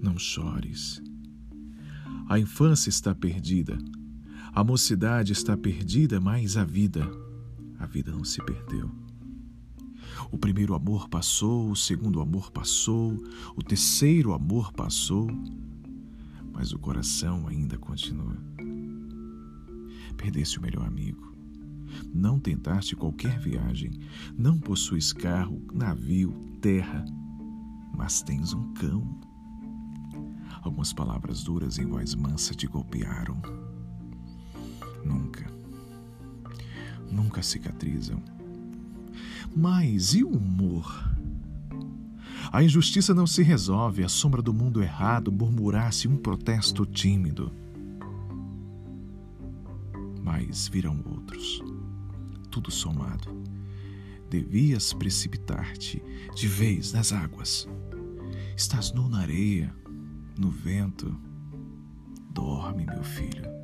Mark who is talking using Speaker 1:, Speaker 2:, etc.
Speaker 1: não chores. A infância está perdida, a mocidade está perdida, mas a vida, a vida não se perdeu. O primeiro amor passou, o segundo amor passou, o terceiro amor passou, mas o coração ainda continua. Perdeste o melhor amigo. Não tentaste qualquer viagem, não possuis carro, navio, terra, mas tens um cão. Algumas palavras duras em voz mansa te golpearam. Nunca, nunca cicatrizam mas e o humor? A injustiça não se resolve, a sombra do mundo errado murmurasse um protesto tímido. Mas virão outros, tudo somado. Devias precipitar-te de vez nas águas. Estás nu na areia, no vento. Dorme, meu filho.